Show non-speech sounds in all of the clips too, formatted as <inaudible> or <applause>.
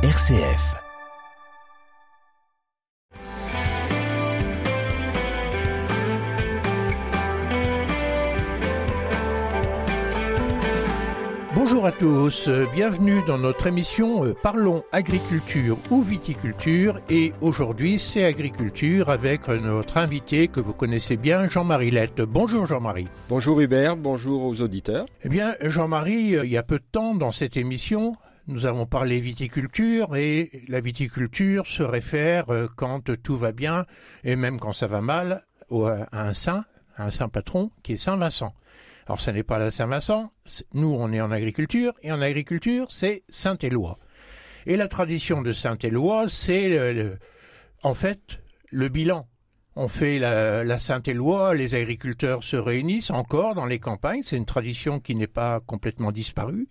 RCF. Bonjour à tous, bienvenue dans notre émission euh, Parlons agriculture ou viticulture et aujourd'hui c'est agriculture avec notre invité que vous connaissez bien Jean-Marie Lette. Bonjour Jean-Marie. Bonjour Hubert, bonjour aux auditeurs. Eh bien Jean-Marie, euh, il y a peu de temps dans cette émission, nous avons parlé viticulture et la viticulture se réfère euh, quand tout va bien et même quand ça va mal à un saint, à un saint patron qui est Saint Vincent. Alors ce n'est pas la Saint-Vincent, nous on est en agriculture, et en agriculture c'est Saint-Éloi. Et la tradition de Saint-Éloi, c'est en fait le bilan. On fait la, la Saint-Éloi, les agriculteurs se réunissent encore dans les campagnes, c'est une tradition qui n'est pas complètement disparue,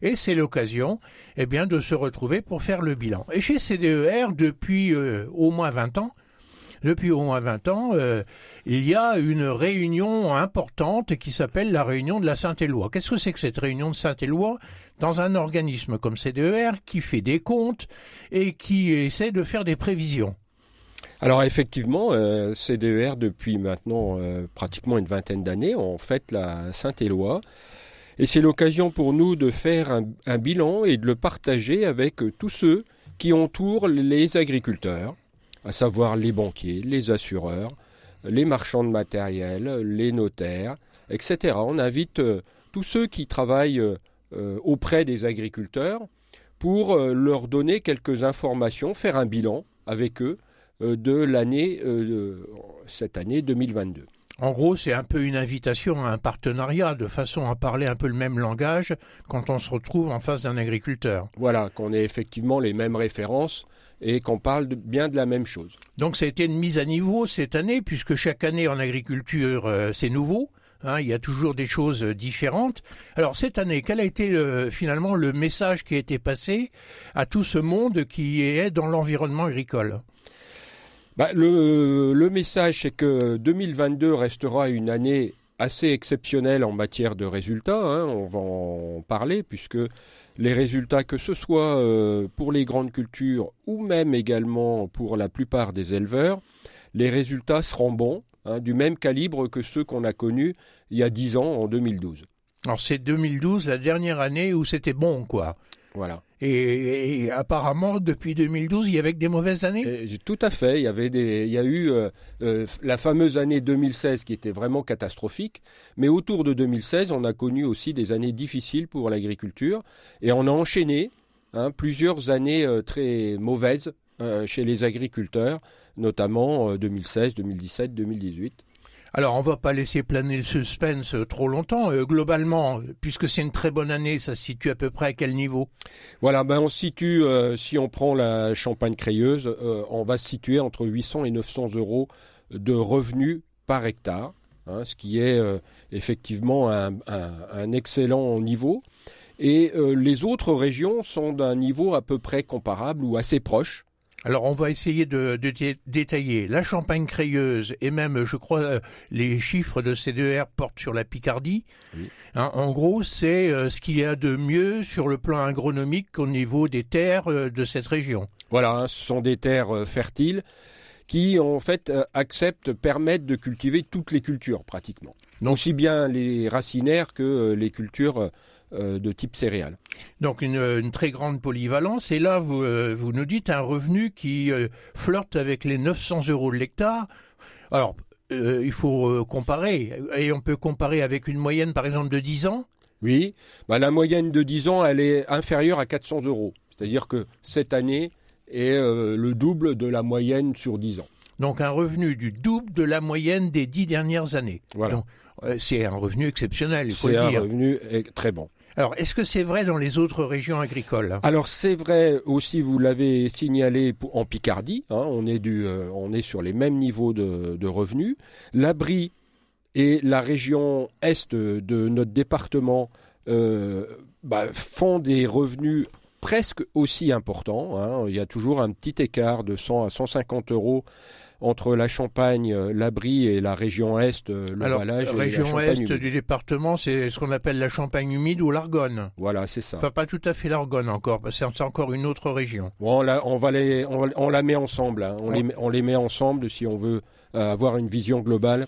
et c'est l'occasion eh bien, de se retrouver pour faire le bilan. Et chez CDER, depuis euh, au moins 20 ans, depuis au moins 20 ans, euh, il y a une réunion importante qui s'appelle la réunion de la Saint-Éloi. Qu'est-ce que c'est que cette réunion de Saint-Éloi dans un organisme comme CDER qui fait des comptes et qui essaie de faire des prévisions alors effectivement, euh, CDER depuis maintenant euh, pratiquement une vingtaine d'années, on fête la Saint-Éloi. Et c'est l'occasion pour nous de faire un, bilan et de le partager avec tous ceux qui entourent les agriculteurs, à savoir les banquiers, les assureurs, les marchands de matériel, les notaires, etc. On invite euh, tous ceux qui travaillent euh, auprès des agriculteurs pour euh, leur donner quelques informations, faire un bilan avec eux de l'année, cette année 2022. En gros, c'est un peu une invitation à un partenariat, de façon à parler un peu le même langage quand on se retrouve en face d'un agriculteur. Voilà, qu'on ait effectivement les mêmes références et qu'on parle bien de la même chose. Donc ça a été une mise à niveau cette année, puisque chaque année en agriculture, euh, c'est nouveau. Hein, il y a toujours des choses différentes. Alors cette année, quel a été euh, finalement le message qui a été passé à tout ce monde qui est dans l'environnement agricole? Bah, le, le, message, c'est que 2022 restera une année assez exceptionnelle en matière de résultats. Hein, on va en parler puisque les résultats, que ce soit euh, pour les grandes cultures ou même également pour la plupart des éleveurs, les résultats seront bons, hein, du même calibre que ceux qu'on a connus il y a 10 ans, en 2012. Alors c'est 2012, la dernière année où c'était bon, quoi. Voilà. Et, apparemment, depuis 2012, il y avait que des mauvaises années Tout à fait. Il y, avait des, il y a eu euh, euh, la fameuse année 2016 qui était vraiment catastrophique. Mais autour de 2016, on a connu aussi des années difficiles pour l'agriculture. Et on a enchaîné hein, plusieurs années euh, très mauvaises chez les agriculteurs, notamment 2016, 2017, 2018. Alors, on va pas laisser planer le suspense euh, trop longtemps. Euh, globalement, puisque c'est une très bonne année, ça se situe à peu près à quel niveau? Voilà, ben on se situe, euh, si on prend la champagne crayeuse, on va se situer entre 800 et 900 euros de revenus par hectare, hein, ce qui est effectivement un, excellent niveau. Et les autres régions sont d'un niveau à peu près comparable ou assez proche. Alors on va essayer de, détailler la Champagne crayeuse et même, je crois, euh, les chiffres de C2R portent sur la Picardie. Hein, en gros, c'est euh, ce qu'il y a de mieux sur le plan agronomique au niveau des terres euh, de cette région. Voilà, hein, ce sont des terres fertiles qui en fait acceptent, permettent de cultiver toutes les cultures pratiquement. Donc, aussi bien les racinaires que les cultures de type céréales. Donc une, très grande polyvalence. Et là, vous, euh, vous nous dites un revenu qui euh, flirte avec les 900 euros de l'hectare. Alors, il faut comparer. Et on peut comparer avec une moyenne, par exemple, de 10 ans? Oui. Bah, la moyenne de 10 ans, elle est inférieure à 400 euros. C'est-à-dire que cette année est le double de la moyenne sur 10 ans. Donc un revenu du double de la moyenne des 10 dernières années. Voilà. c'est un revenu exceptionnel, il faut le dire. C'est un revenu très bon. Alors, est-ce que c'est vrai dans les autres régions agricoles? Alors, c'est vrai aussi, vous l'avez signalé en Picardie, hein, on, est du, euh, on est sur les mêmes niveaux de, revenus. L'abri et la région est de notre département euh, bah, font des revenus presque aussi important. Hein. Il y a toujours un petit écart de 100 à 150 euros entre la Champagne, euh, l'Abri et la région Est, euh, le Alors, Valage. région et la Est du département, c'est ce qu'on appelle la Champagne humide ou l'Argonne. Voilà, c'est ça. Enfin, pas tout à fait l'Argonne encore, parce que c'est encore une autre région. Bon, on, la, on, va les, on, on la met ensemble. Hein. On, Ouais. les, met- on les met ensemble si on veut euh, avoir une vision globale.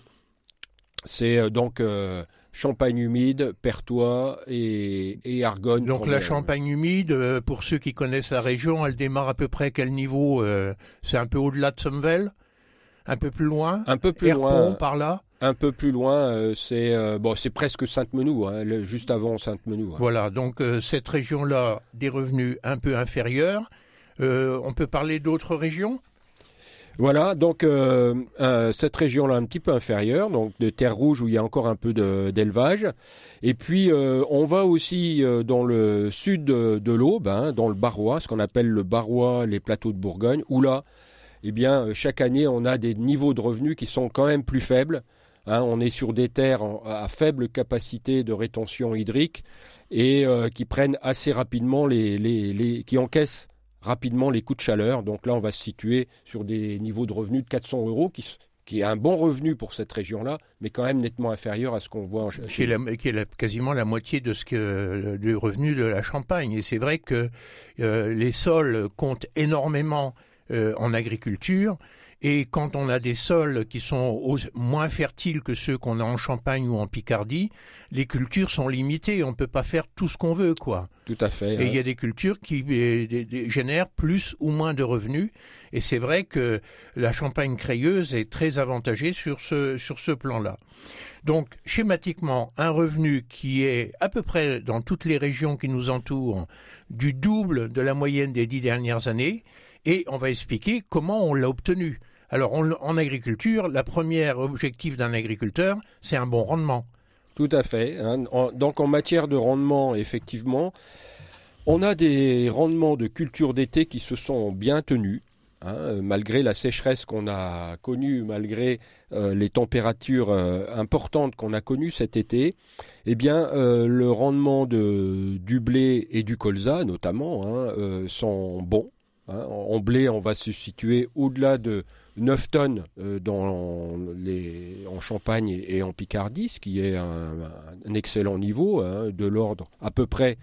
C'est donc euh, Champagne humide, Pertois et, et Argonne. Donc la Champagne humide, pour ceux qui connaissent la région, elle démarre à peu près à quel niveau C'est un peu au-delà de Sommevel Un peu plus loin Un peu plus Herpont, loin. par là Un peu plus loin, euh, c'est euh, bon, c'est presque Sainte-Menou, hein, juste avant Sainte-Menou. hein. Voilà, donc euh, cette région-là, des revenus un peu inférieurs. On peut parler d'autres régions? Voilà, donc euh, euh, cette région-là un petit peu inférieure, donc de terre rouge où il y a encore un peu d'élevage. Et puis euh, on va aussi dans le sud de, de l'Aube, hein, dans le Barrois, ce qu'on appelle le Barrois, les plateaux de Bourgogne, où là, eh bien, euh, chaque année, on a des niveaux de revenus qui sont quand même plus faibles. Hein, on est sur des terres à faible capacité de rétention hydrique et euh, qui prennent assez rapidement les, qui encaissent rapidement les coûts de chaleur. Donc là, on va se situer sur des niveaux de revenus de 400 euros, qui, est un bon revenu pour cette région-là, mais quand même nettement inférieur à ce qu'on voit en qui est, qui est quasiment la moitié de ce que du revenu de la Champagne. Et c'est vrai que euh, les sols comptent énormément euh, en agriculture. Et quand on a des sols qui sont moins fertiles que ceux qu'on a en Champagne ou en Picardie, les cultures sont limitées. On ne peut pas faire tout ce qu'on veut, quoi. Tout à fait. Et hein. il y a des cultures qui euh, des- des- génèrent plus ou moins de revenus. Et c'est vrai que la Champagne crayeuse est très avantagée sur ce, sur ce plan-là. Donc, schématiquement, un revenu qui est à peu près dans toutes les régions qui nous entourent du double de la moyenne des dix dernières années. Et on va expliquer comment on l'a obtenu. Alors, en agriculture, la première objectif d'un agriculteur, c'est un bon rendement. Tout à fait. hein. Donc en matière de rendement, effectivement, on a des rendements de culture d'été qui se sont bien tenus. hein, malgré la sécheresse qu'on a connue, malgré euh, les températures euh, importantes qu'on a connues cet été, eh bien, euh, le rendement de, du blé et du colza, notamment, hein, sont bons. Hein. En blé, on va se situer au-delà de 9 tonnes euh, dans en Champagne et, en Picardie, ce qui est un, excellent niveau, hein, de l'ordre à peu près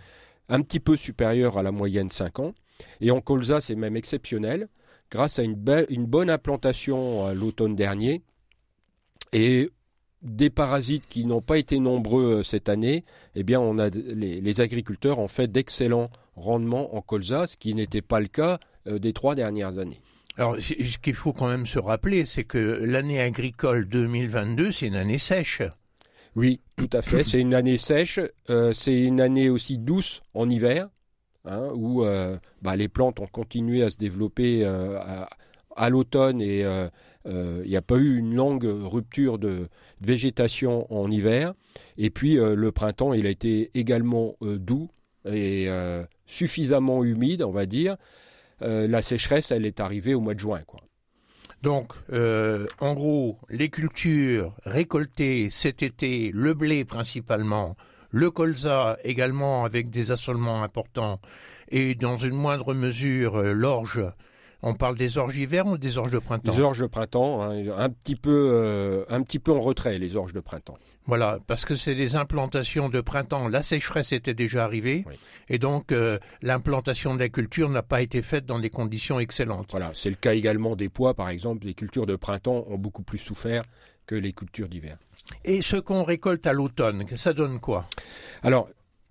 un petit peu supérieur à la moyenne 5 ans. Et en colza, c'est même exceptionnel, grâce à une, be- une bonne implantation l'automne dernier et des parasites qui n'ont pas été nombreux euh, cette année, eh bien, on a les, agriculteurs ont fait d'excellents rendements en colza, ce qui n'était pas le cas des trois dernières années. Alors, ce qu'il faut quand même se rappeler, c'est que l'année agricole 2022, c'est une année sèche. Oui, tout à fait. C'est une année sèche. euh, c'est une année aussi douce en hiver, hein, où euh, bah, les plantes ont continué à se développer euh, à, à l'automne et euh, euh, il n'y a pas eu une longue rupture de végétation en hiver. Et puis euh, le printemps, il a été également euh, doux et euh, suffisamment humide, on va dire. Euh, la sécheresse, elle est arrivée au mois de juin, quoi. Donc, euh, en gros, les cultures récoltées cet été, le blé principalement, le colza également avec des assolements importants, et dans une moindre mesure euh, l'orge. On parle des orges d'hiver ou des orges de printemps? Les orges de printemps, hein, un, petit peu, euh, un petit peu en retrait, les orges de printemps. Voilà, parce que c'est des implantations de printemps. La sécheresse était déjà arrivée, Oui. et donc euh, l'implantation de la culture n'a pas été faite dans des conditions excellentes. Voilà, c'est le cas également des pois, par exemple. Les cultures de printemps ont beaucoup plus souffert que les cultures d'hiver. Et ce qu'on récolte à l'automne, ça donne quoi? Alors,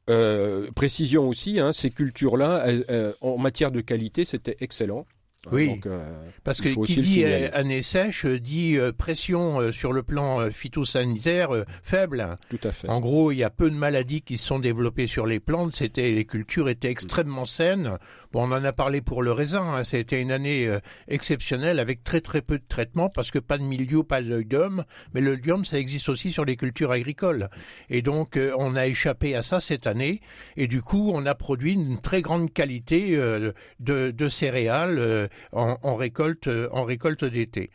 euh, précision aussi, hein, ces cultures-là, euh, en matière de qualité, c'était excellent. Oui. Donc, euh, Parce que qui dit euh, année sèche euh, dit pression sur le plan phytosanitaire faible. tout à fait. En gros, il y a peu de maladies qui se sont développées sur les plantes. C'était les cultures étaient extrêmement saines. Bon, on en a parlé pour le raisin. Hein. C'était une année exceptionnelle avec très très peu de traitements parce que pas de milieu, pas de l'idium. Mais le l'idium, ça existe aussi sur les cultures agricoles. Et donc, on a échappé à ça cette année. Et du coup, on a produit une très grande qualité de, de céréales en, récolte, euh, en récolte d'été.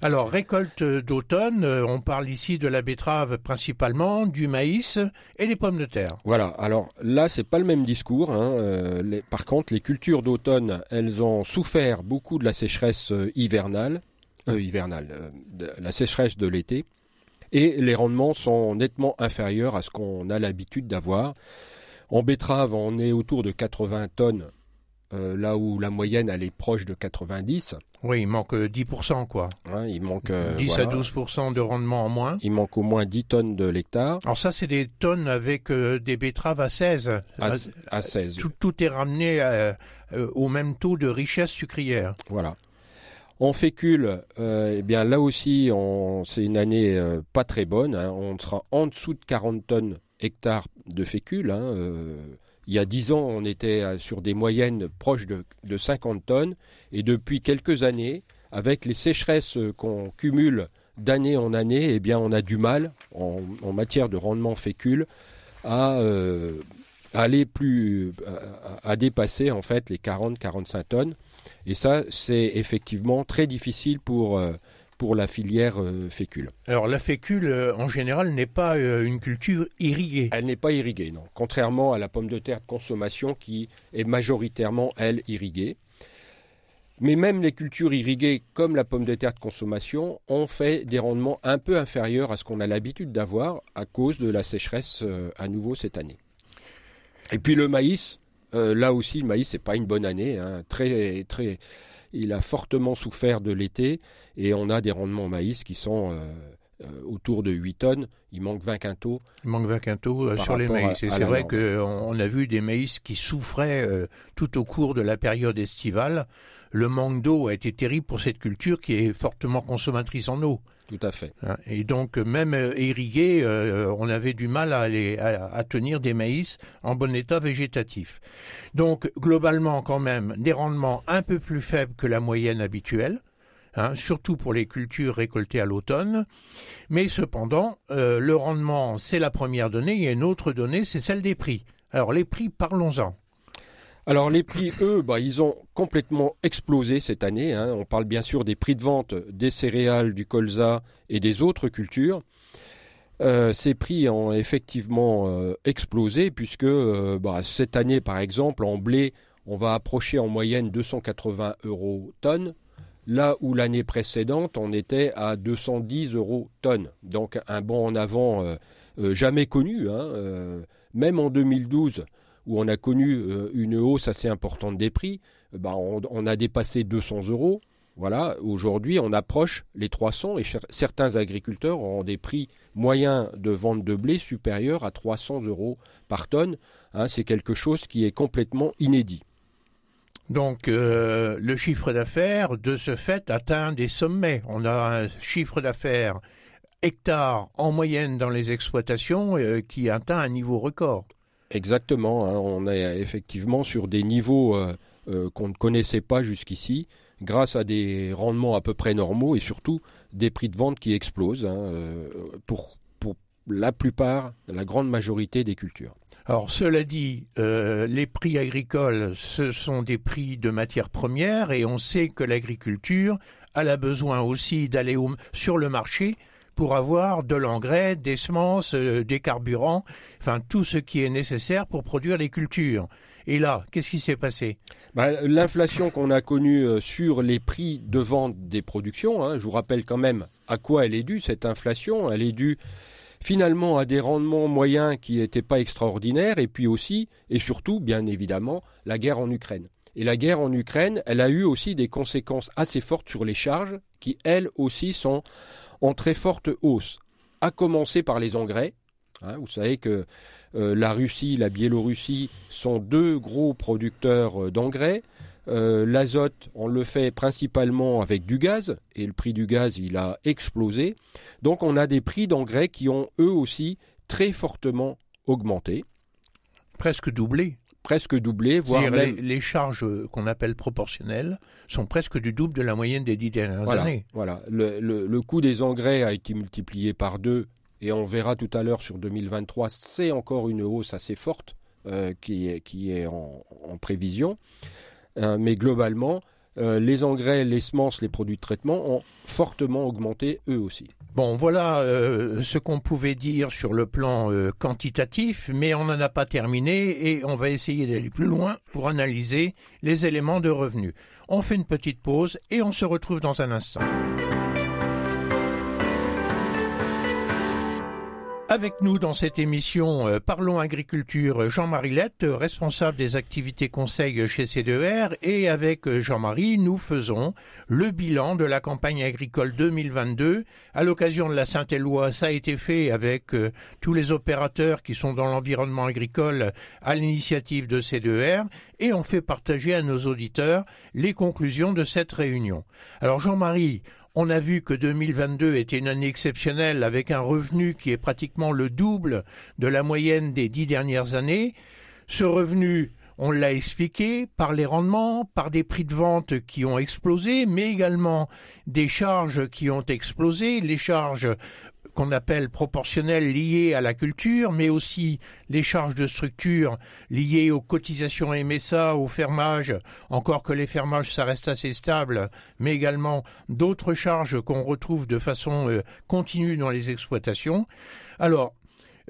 Alors, récolte d'automne, euh, on parle ici de la betterave principalement, du maïs et des pommes de terre. Voilà, alors là, c'est pas le même discours. Hein. Euh, par contre, les cultures d'automne, elles ont souffert beaucoup de la sécheresse hivernale, hivernale, de la sécheresse de l'été, et les rendements sont nettement inférieurs à ce qu'on a l'habitude d'avoir. En betterave, on est autour de 80 tonnes euh, là où la moyenne elle est proche de 90. Oui, il manque 10% quoi. Hein, il manque 10 euh, à 12% de rendement en moins. Il manque au moins 10 tonnes de l'hectare. Alors ça c'est des tonnes avec euh, des betteraves à 16. À, 16. Tout, est ramené au même taux de richesse sucrière. Voilà. En fécule, eh bien là aussi, c'est une année pas très bonne. Hein. On sera en dessous de 40 tonnes hectares de fécule. Hein, il y a 10 ans, on était euh, sur des moyennes proches de, 50 tonnes. Et depuis quelques années, avec les sécheresses euh, qu'on cumule d'année en année, eh on a du mal, en, matière de rendement fécule, à euh, aller plus, à, dépasser en fait les 40-45 tonnes. Et ça, c'est effectivement très difficile pour pour la filière euh, fécule. Alors la fécule, euh, en général, n'est pas euh, une culture irriguée. Elle n'est pas irriguée, non. Contrairement à la pomme de terre de consommation qui est majoritairement, elle, irriguée. Mais même les cultures irriguées, comme la pomme de terre de consommation, ont fait des rendements un peu inférieurs à ce qu'on a l'habitude d'avoir à cause de la sécheresse à nouveau cette année. Et puis le maïs, là aussi, le maïs, n'est pas une bonne année. Hein. très, très, il a fortement souffert de l'été et on a des rendements maïs qui sont euh, euh, autour de 8 tonnes. Il manque 20 quintaux. Il manque 20 quintaux euh, sur les maïs. Et c'est vrai qu'on a vu des maïs qui souffraient tout au cours de la période estivale. Le manque d'eau a été terrible pour cette culture qui est fortement consommatrice en eau. Tout à fait. Hein, et donc, même irrigué, on avait du mal à, tenir des maïs en bon état végétatif. Donc, globalement, quand même, des rendements un peu plus faibles que la moyenne habituelle. Hein, surtout pour les cultures récoltées à l'automne. Mais cependant, euh, le rendement, c'est la première donnée. A une autre donnée, c'est celle des prix. Alors les prix, parlons-en. Alors les prix, eux, bah, ils ont complètement explosé cette année. Hein. On parle bien sûr des prix de vente des céréales, du colza et des autres cultures. Euh, ces prix ont effectivement euh, explosé puisque bah, cette année, par exemple, en blé, on va approcher en moyenne 280 euros tonne là où l'année précédente, on était à 210 euros tonne. Donc un bond en avant euh, euh, jamais connu. Hein, euh, même en 2012, où on a connu une hausse assez importante des prix, bah, on, a dépassé 200 euros. Voilà, aujourd'hui, on approche les 300 et certains agriculteurs ont des prix moyens de vente de blé supérieurs à 300 euros par tonne. Hein, c'est quelque chose qui est complètement inédit. Donc euh, le chiffre d'affaires, de ce fait, atteint des sommets. On a un chiffre d'affaires hectare en moyenne dans les exploitations euh, qui atteint un niveau record. Exactement, hein. on est effectivement sur des niveaux euh, qu'on ne connaissait pas jusqu'ici, grâce à des rendements à peu près normaux et surtout des prix de vente qui explosent hein, pour, pour la plupart, la grande majorité des cultures. Alors cela dit, euh, les prix agricoles, ce sont des prix de matières premières et on sait que l'agriculture a besoin aussi d'aller sur le marché pour avoir de l'engrais, des semences, euh, des carburants, enfin tout ce qui est nécessaire pour produire les cultures. Et là, qu'est-ce qui s'est passé? Bah, L'inflation qu'on a connue euh, sur les prix de vente des productions, hein, je vous rappelle quand même à quoi elle est due, cette inflation, elle est due finalement à des rendements moyens qui n'étaient pas extraordinaires, et puis aussi, et surtout, bien évidemment, la guerre en Ukraine. Et la guerre en Ukraine, elle a eu aussi des conséquences assez fortes sur les charges, qui elles aussi sont en très forte hausse. À commencer par les engrais. Hein, vous savez que euh, la Russie, la Biélorussie sont deux gros producteurs euh, d'engrais. Euh, l'azote, on le fait principalement avec du gaz, et le prix du gaz, il a explosé. Donc on a des prix d'engrais qui ont eux aussi très fortement augmenté. Presque doublé. Presque doublé, voire même... les, charges qu'on appelle proportionnelles sont presque du double de la moyenne des dix dernières années. Voilà, le, coût des engrais a été multiplié par deux, et on verra tout à l'heure sur 2023, c'est encore une hausse assez forte euh, qui, est, qui est en prévision. Euh, mais globalement, euh, les engrais, les semences, les produits de traitement ont fortement augmenté eux aussi. Bon, voilà euh, ce qu'on pouvait dire sur le plan euh, quantitatif, mais on n'en a pas terminé et on va essayer d'aller plus loin pour analyser les éléments de revenus. On fait une petite pause et on se retrouve dans un instant. Avec nous dans cette émission euh, Parlons Agriculture, Jean-Marie Lette, responsable des activités conseil chez C2R, et avec euh, Jean-Marie, nous faisons le bilan de la campagne agricole 2022. À l'occasion de la Saint-Éloi, ça a été fait avec euh, tous les opérateurs qui sont dans l'environnement agricole à l'initiative de C2R, et on fait partager à nos auditeurs les conclusions de cette réunion. Alors Jean-Marie, on a vu que 2022 était une année exceptionnelle avec un revenu qui est pratiquement le double de la moyenne des dix dernières années. Ce revenu, on l'a expliqué, par les rendements, par des prix de vente qui ont explosé, mais également des charges qui ont explosé, les charges qu'on appelle proportionnelles liées à la culture, mais aussi les charges de structure liées aux cotisations MSA, au fermage, encore que les fermages, ça reste assez stable, mais également d'autres charges qu'on retrouve de façon euh, continue dans les exploitations. Alors,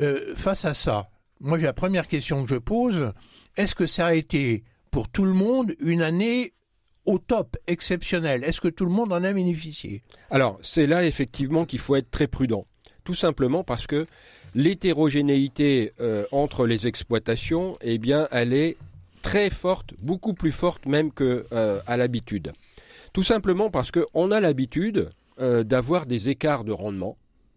euh, face à ça, moi j'ai la première question que je pose, est-ce que ça a été pour tout le monde une année au top, exceptionnelle? Est-ce que tout le monde en a bénéficié? Alors, c'est là effectivement qu'il faut être très prudent tout simplement parce que l'hétérogénéité euh, entre les exploitations, eh bien, elle est très forte, beaucoup plus forte même que euh, l'habitude. Tout simplement parce qu'on a l'habitude euh, d'avoir des écarts de rendement.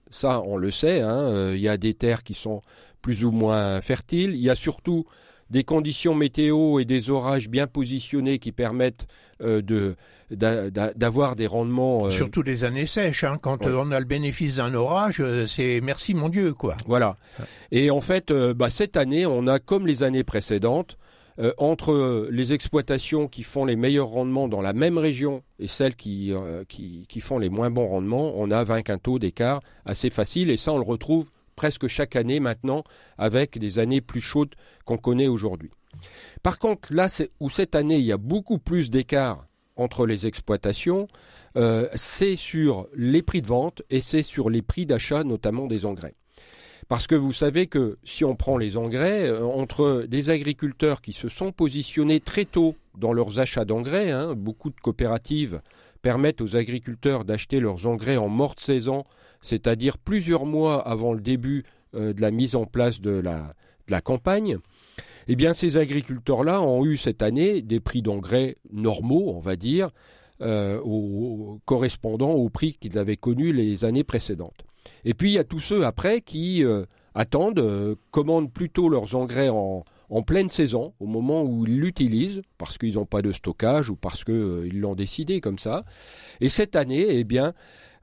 Ça, on le sait. Hein, il y a des terres qui sont plus ou moins fertiles. Il y a surtout des conditions météo et des orages bien positionnés qui permettent euh, de d'avoir des rendements. Euh, Surtout des années sèches, hein, quand on a le bénéfice d'un orage, euh, c'est merci mon Dieu quoi. Voilà. Et en fait, bah, cette année, on a comme les années précédentes. entre les exploitations qui font les meilleurs rendements dans la même région et celles qui, qui, qui font les moins bons rendements, on a 20 taux d'écart assez facile et ça on le retrouve presque chaque année maintenant avec des années plus chaudes qu'on connaît aujourd'hui. Par contre, là où cette année il y a beaucoup plus d'écart entre les exploitations, euh, c'est sur les prix de vente et c'est sur les prix d'achat, notamment des engrais. Parce que vous savez que si on prend les engrais, euh, entre des agriculteurs qui se sont positionnés très tôt dans leurs achats d'engrais, hein, beaucoup de coopératives permettent aux agriculteurs d'acheter leurs engrais en morte saison c'est-à-dire plusieurs mois avant le début euh, de la mise en place de la, campagne, eh bien ces agriculteurs-là ont eu cette année des prix d'engrais normaux, on va dire, euh, correspondant aux prix qu'ils avaient connus les années précédentes. Et puis il y a tous ceux après qui euh, attendent, commandent plutôt leurs engrais en, en pleine saison, au moment où ils l'utilisent, parce qu'ils n'ont pas de stockage ou parce qu'ils l'ont décidé comme ça. Et cette année, eh bien,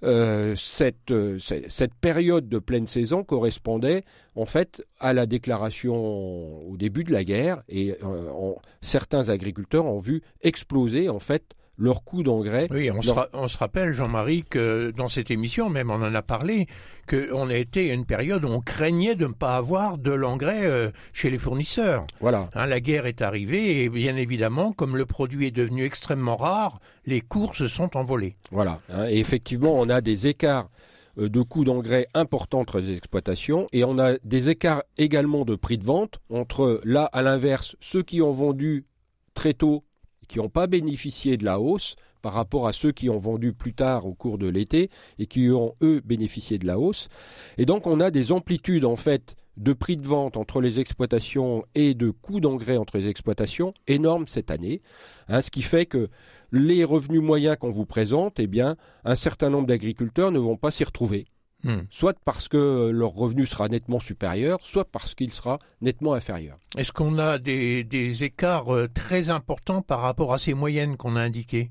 euh, cette, euh, cette période de pleine saison correspondait en fait à la déclaration au début de la guerre et euh, certains agriculteurs ont vu exploser en fait leur coût d'engrais. Oui, on, se rappelle, Jean-Marie, que dans cette émission, même on en a parlé, qu'on a été à une période où on craignait de ne pas avoir de l'engrais euh, chez les fournisseurs. Voilà. Hein, la guerre est arrivée et bien évidemment, comme le produit est devenu extrêmement rare, les cours se sont envolés. Voilà. Hein, et effectivement, on a des écarts euh, de coûts d'engrais importants entre les exploitations et on a des écarts également de prix de vente entre là à l'inverse ceux qui ont vendu très tôt qui n'ont pas bénéficié de la hausse par rapport à ceux qui ont vendu plus tard au cours de l'été et qui ont, eux, bénéficié de la hausse. Et donc, on a des amplitudes, en fait, de prix de vente entre les exploitations et de coûts d'engrais entre les exploitations énormes cette année, hein, ce qui fait que les revenus moyens qu'on vous présente, eh bien, un certain nombre d'agriculteurs ne vont pas s'y retrouver. Hmm. Soit parce que leur revenu sera nettement supérieur, soit parce qu'il sera nettement inférieur. Est-ce qu'on a des, écarts euh, très importants par rapport à ces moyennes qu'on a indiquées?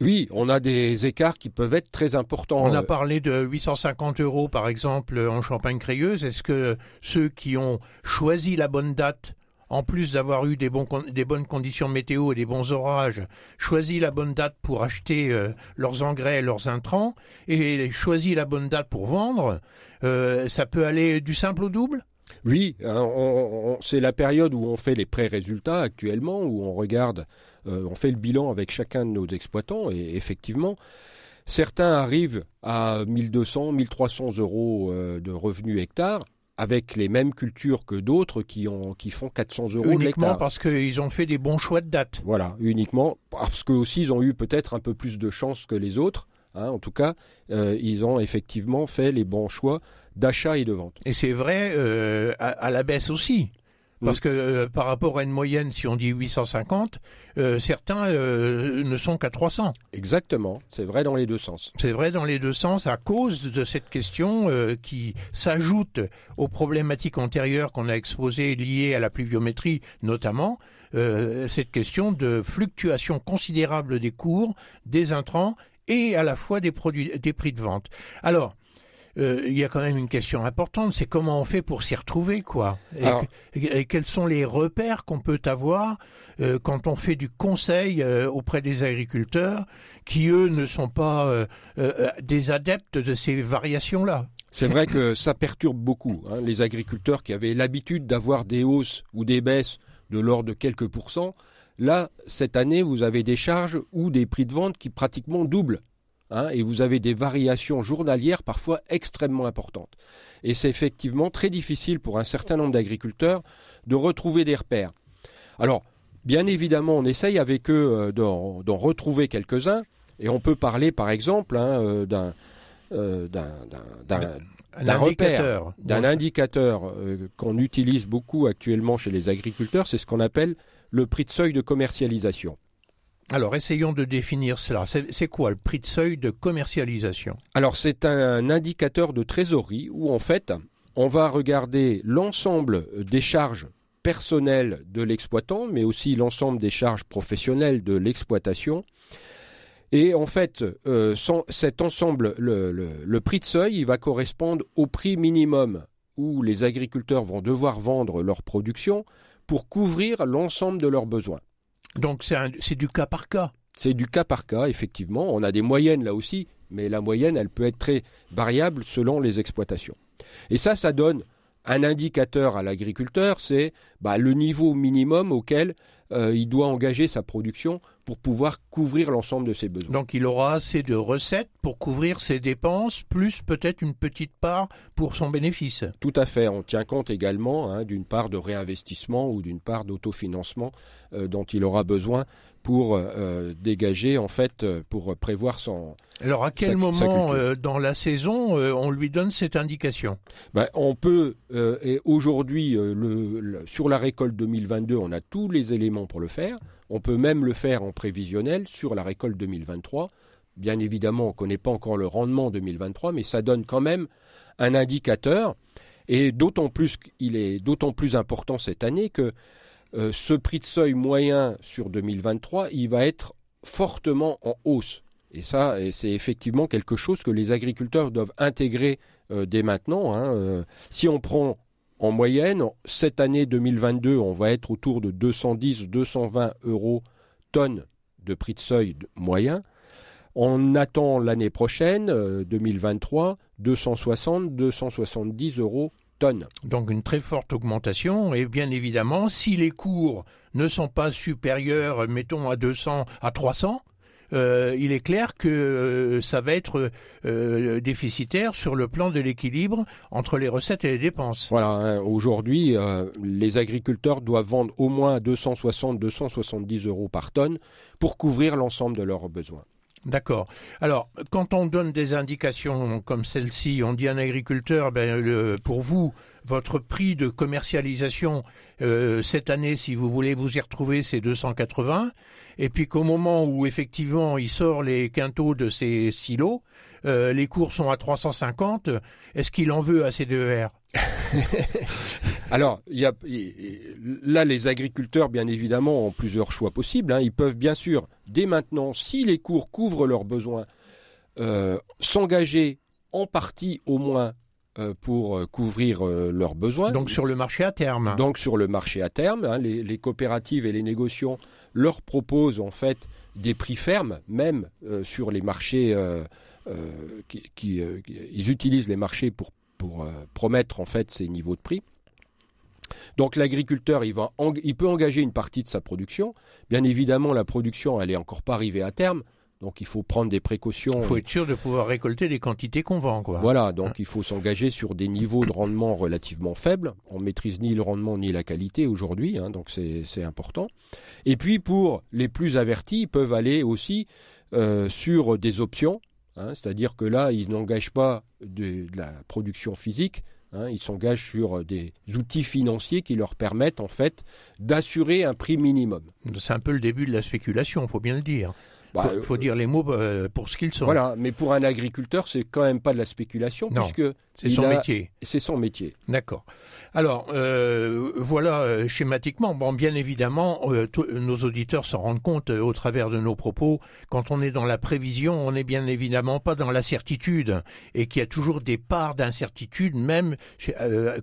Oui, on a des écarts qui peuvent être très importants. On a parlé de 850 euros, par exemple, en Champagne-Crayeuse. Est-ce que ceux qui ont choisi la bonne date en plus d'avoir eu des, bonnes conditions météo et des bons orages, choisi la bonne date pour acheter euh, leurs engrais, leurs intrants, et choisi la bonne date pour vendre, euh, ça peut aller du simple au double? Oui, hein, c'est la période où on fait les pré-résultats actuellement, où on regarde, euh, on fait le bilan avec chacun de nos exploitants, et effectivement, certains arrivent à 1200, 1300 euros de revenus hectares, avec les mêmes cultures que d'autres qui, ont, qui font 400 euros Uniquement parce qu'ils ont fait des bons choix de date. Voilà, uniquement parce qu'eux aussi ils ont eu peut-être un peu plus de chance que les autres. Hein, en tout cas, euh, ils ont effectivement fait les bons choix d'achat et de vente. Et c'est vrai euh, à, la baisse aussi. Parce que euh, par rapport à une moyenne, si on dit 850, euh, certains euh, ne sont qu'à 300. Exactement, c'est vrai dans les deux sens. C'est vrai dans les deux sens à cause de cette question qui s'ajoute aux problématiques antérieures qu'on a exposées liées à la pluviométrie notamment, cette question de fluctuation considérable des cours, des intrants et à la fois des produits, des prix de vente. Alors, euh, il y a quand même une question importante, c'est comment on fait pour s'y retrouver, quoi. Et, quels sont les repères qu'on peut avoir euh, quand on fait du conseil euh, auprès des agriculteurs qui, eux, ne sont pas des adeptes de ces variations-là? C'est vrai que ça perturbe beaucoup hein, les agriculteurs qui avaient l'habitude d'avoir des hausses ou des baisses de l'ordre de quelques pourcents. Là, cette année, vous avez des charges ou des prix de vente qui pratiquement doublent. Hein, et vous avez des variations journalières parfois extrêmement importantes. Et c'est effectivement très difficile pour un certain nombre d'agriculteurs de retrouver des repères. Alors, bien évidemment, on essaye avec eux euh, d'en retrouver quelques-uns, et on peut parler par exemple hein, euh, d'un euh, d'un repère, d'un indicateur qu'on utilise beaucoup actuellement chez les agriculteurs, c'est ce qu'on appelle le prix de seuil de commercialisation. Alors, essayons de définir cela. C'est quoi le prix de seuil de commercialisation? Alors, c'est un indicateur de trésorerie où, en fait, on va regarder l'ensemble des charges personnelles de l'exploitant, mais aussi l'ensemble des charges professionnelles de l'exploitation. Et en fait, euh, cet ensemble, le, prix de seuil, il va correspondre au prix minimum où les agriculteurs vont devoir vendre leur production pour couvrir l'ensemble de leurs besoins. Donc c'est du cas par cas. C'est du cas par cas, effectivement. On a des moyennes là aussi, mais la moyenne, elle peut être très variable selon les exploitations. Et ça, ça donne un indicateur à l'agriculteur, c'est bah, le niveau minimum auquel euh, il doit engager sa production pour pouvoir couvrir l'ensemble de ses besoins. Donc il aura assez de recettes pour couvrir ses dépenses, plus peut-être une petite part pour son bénéfice. Tout à fait. On tient compte également hein, d'une part de réinvestissement ou d'une part d'autofinancement euh, dont il aura besoin pour euh, dégager, en fait, euh, pour prévoir son. Alors, à quel moment euh, dans la saison on lui donne cette indication? Ben, On peut, et aujourd'hui, le, sur la récolte 2022, on a tous les éléments pour le faire. On peut même le faire en prévisionnel sur la récolte 2023. Bien évidemment, on ne connaît pas encore le rendement 2023, mais ça donne quand même un indicateur. Et d'autant plus qu'il est d'autant plus important cette année que euh, ce prix de seuil moyen sur 2023, il va être fortement en hausse. Et ça, c'est effectivement quelque chose que les agriculteurs doivent intégrer euh, dès maintenant. Hein. Euh, si on prend en moyenne, cette année 2022, on va être autour de 210-220 euros tonnes de prix de seuil moyen. On attend l'année prochaine, 2023, 260-270 euros donc une très forte augmentation et bien évidemment, si les cours ne sont pas supérieurs, mettons à 200, à 300, euh, il est clair que euh, ça va être euh, déficitaire sur le plan de l'équilibre entre les recettes et les dépenses. Voilà, aujourd'hui, les agriculteurs doivent vendre au moins 260-270 euros par tonne pour couvrir l'ensemble de leurs besoins. D'accord. Alors, quand on donne des indications comme celle-ci, on dit à un agriculteur, ben, pour vous, votre prix de commercialisation euh, cette année, si vous voulez vous y retrouver, c'est 280. Et puis qu'au moment où effectivement il sort les quintaux de ses silos, euh, les cours sont à 350. Est-ce qu'il en veut à ces deux R? <laughs> Alors, y a, là, les agriculteurs, bien évidemment, ont plusieurs choix possibles. Hein. Ils peuvent, bien sûr, dès maintenant, si les cours couvrent leurs besoins, euh, s'engager en partie au moins euh, pour euh, couvrir leurs besoins. Donc sur le marché à terme. Donc sur le marché à terme, hein, les, coopératives et les négociants leur proposent en fait des prix fermes, même sur les marchés qui, ils utilisent les marchés pour pour promettre en fait ces niveaux de prix. Donc l'agriculteur, il, va il peut engager une partie de sa production. Bien évidemment, la production, elle n'est encore pas arrivée à terme. Donc il faut prendre des précautions. Il faut être sûr de pouvoir récolter les quantités qu'on vend. Quoi. Voilà, donc hein. il faut s'engager sur des niveaux de rendement relativement faibles. On maîtrise ni le rendement ni la qualité aujourd'hui, hein, donc c'est important. Et puis pour les plus avertis, ils peuvent aller aussi euh, sur des options, hein, c'est-à-dire que là, ils n'engagent pas de, la production physique, ils s'engagent sur des outils financiers qui leur permettent en fait d'assurer un prix minimum. C'est un peu le début de la spéculation, il faut bien le dire. Il bah, faut, dire les mots euh, pour ce qu'ils sont. Voilà, mais pour un agriculteur, c'est quand même pas de la spéculation, puisque c'est son métier. C'est son métier. D'accord. Alors, euh, voilà euh, schématiquement. Bon, bien évidemment, euh, nos auditeurs se rendent compte au travers de nos propos, quand on est dans la prévision, on n'est bien évidemment pas dans la certitude, et qu'il y a toujours des parts d'incertitude, même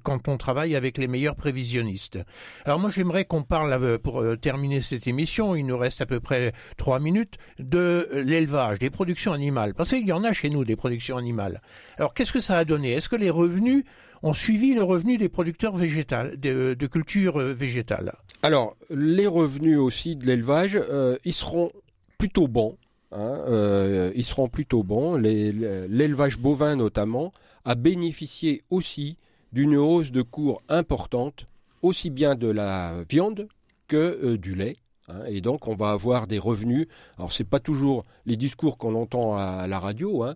quand on travaille avec les meilleurs prévisionnistes. Alors moi, j'aimerais qu'on parle, pour terminer cette émission, il nous reste à peu près trois minutes, de l'élevage, des productions animales. Parce qu'il y en a chez nous des productions animales. Alors, qu'est-ce que ça a donné? Est-ce que les revenus ont suivi le revenu des producteurs végétales, de, de cultures euh, végétales Alors, les revenus aussi de l'élevage, euh, ils seront plutôt bons. Hein, euh, ils seront plutôt bons. L'élevage bovin notamment a bénéficié aussi d'une hausse de cours importante, aussi bien de la viande que du lait. Hein, et donc, on va avoir des revenus. Alors, c'est pas toujours les discours qu'on entend à la radio, hein,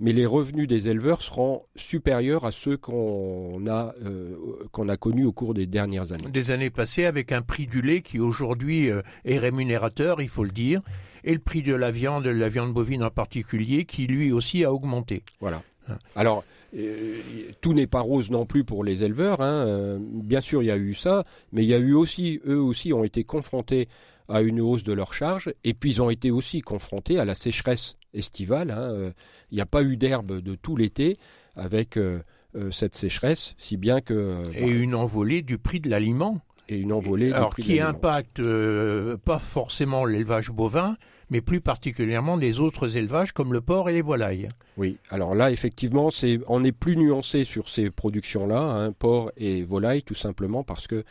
mais les revenus des éleveurs seront supérieurs à ceux qu'on a euh, qu'on a connus au cours des dernières années. Des années passées, avec un prix du lait qui aujourd'hui euh, est rémunérateur, il faut le dire, et le prix de la viande, la viande bovine en particulier, qui lui aussi a augmenté. Voilà. Alors, euh, tout n'est pas rose non plus pour les éleveurs. Hein. Euh, bien sûr, il y a eu ça, mais il y a eu aussi, eux aussi, ont été confrontés à une hausse de leurs charges, et puis ils ont été aussi confrontés à la sécheresse estivale. Hein. Euh, il n'y a pas eu d'herbe de tout l'été avec cette sécheresse, si bien que et une envolée du prix de l'aliment. Et une envolée. Alors du prix qui impacte pas forcément l'élevage bovin, mais plus particulièrement les autres élevages comme le porc et les volailles. Oui, alors là, effectivement, c'est, on est plus nuancé sur ces productions-là, hein, porc et volailles, tout simplement parce que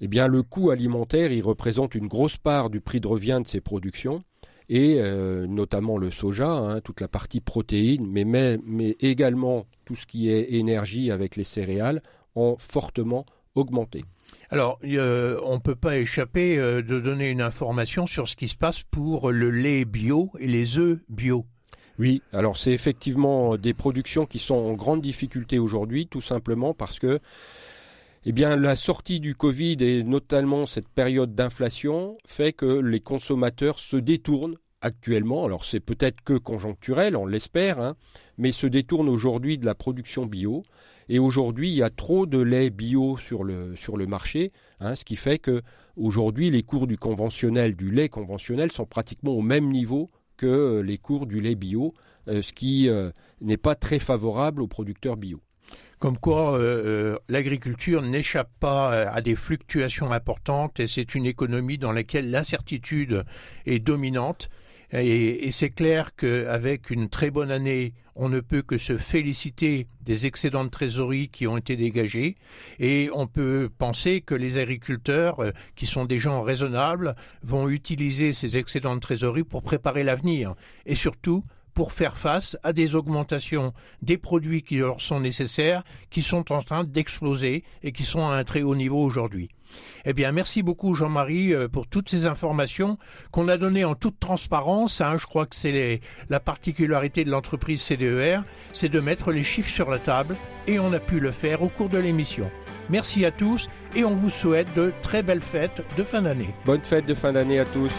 eh bien, le coût alimentaire, il représente une grosse part du prix de revient de ces productions et euh, notamment le soja, hein, toute la partie protéines, mais, mais, mais, également tout ce qui est énergie avec les céréales, ont fortement Alors, euh, on ne peut pas échapper euh, de donner une information sur ce qui se passe pour le lait bio et les œufs bio. Oui, alors c'est effectivement des productions qui sont en grande difficulté aujourd'hui, tout simplement parce que eh bien, la sortie du Covid et notamment cette période d'inflation fait que les consommateurs se détournent actuellement, alors c'est peut-être que conjoncturel, on l'espère, hein, mais se détournent aujourd'hui de la production bio. Et aujourd'hui, il y a trop de lait bio sur le, sur le marché, hein, ce qui fait que aujourd'hui, les cours du conventionnel, du lait conventionnel, sont pratiquement au même niveau que euh, les cours du lait bio, euh, ce qui euh, n'est pas très favorable aux producteurs bio. Comme quoi, l'agriculture n'échappe pas à des fluctuations importantes et c'est une économie dans laquelle l'incertitude est dominante. Et, c'est clair qu'avec une très bonne année, on ne peut que se féliciter des excédents de trésorerie qui ont été dégagés et on peut penser que les agriculteurs, euh, qui sont des gens raisonnables, vont utiliser ces excédents de trésorerie pour préparer l'avenir et surtout pour faire face à des augmentations des produits qui leur sont nécessaires, qui sont en train d'exploser et qui sont à un très haut niveau aujourd'hui. Eh bien, merci beaucoup Jean-Marie euh, pour toutes ces informations qu'on a données en toute transparence. Hein. Je crois que c'est la particularité de l'entreprise CDER, c'est de mettre les chiffres sur la table et on a pu le faire au cours de l'émission. Merci à tous et on vous souhaite de très belles fêtes de fin d'année. Bonne fête de fin d'année à tous.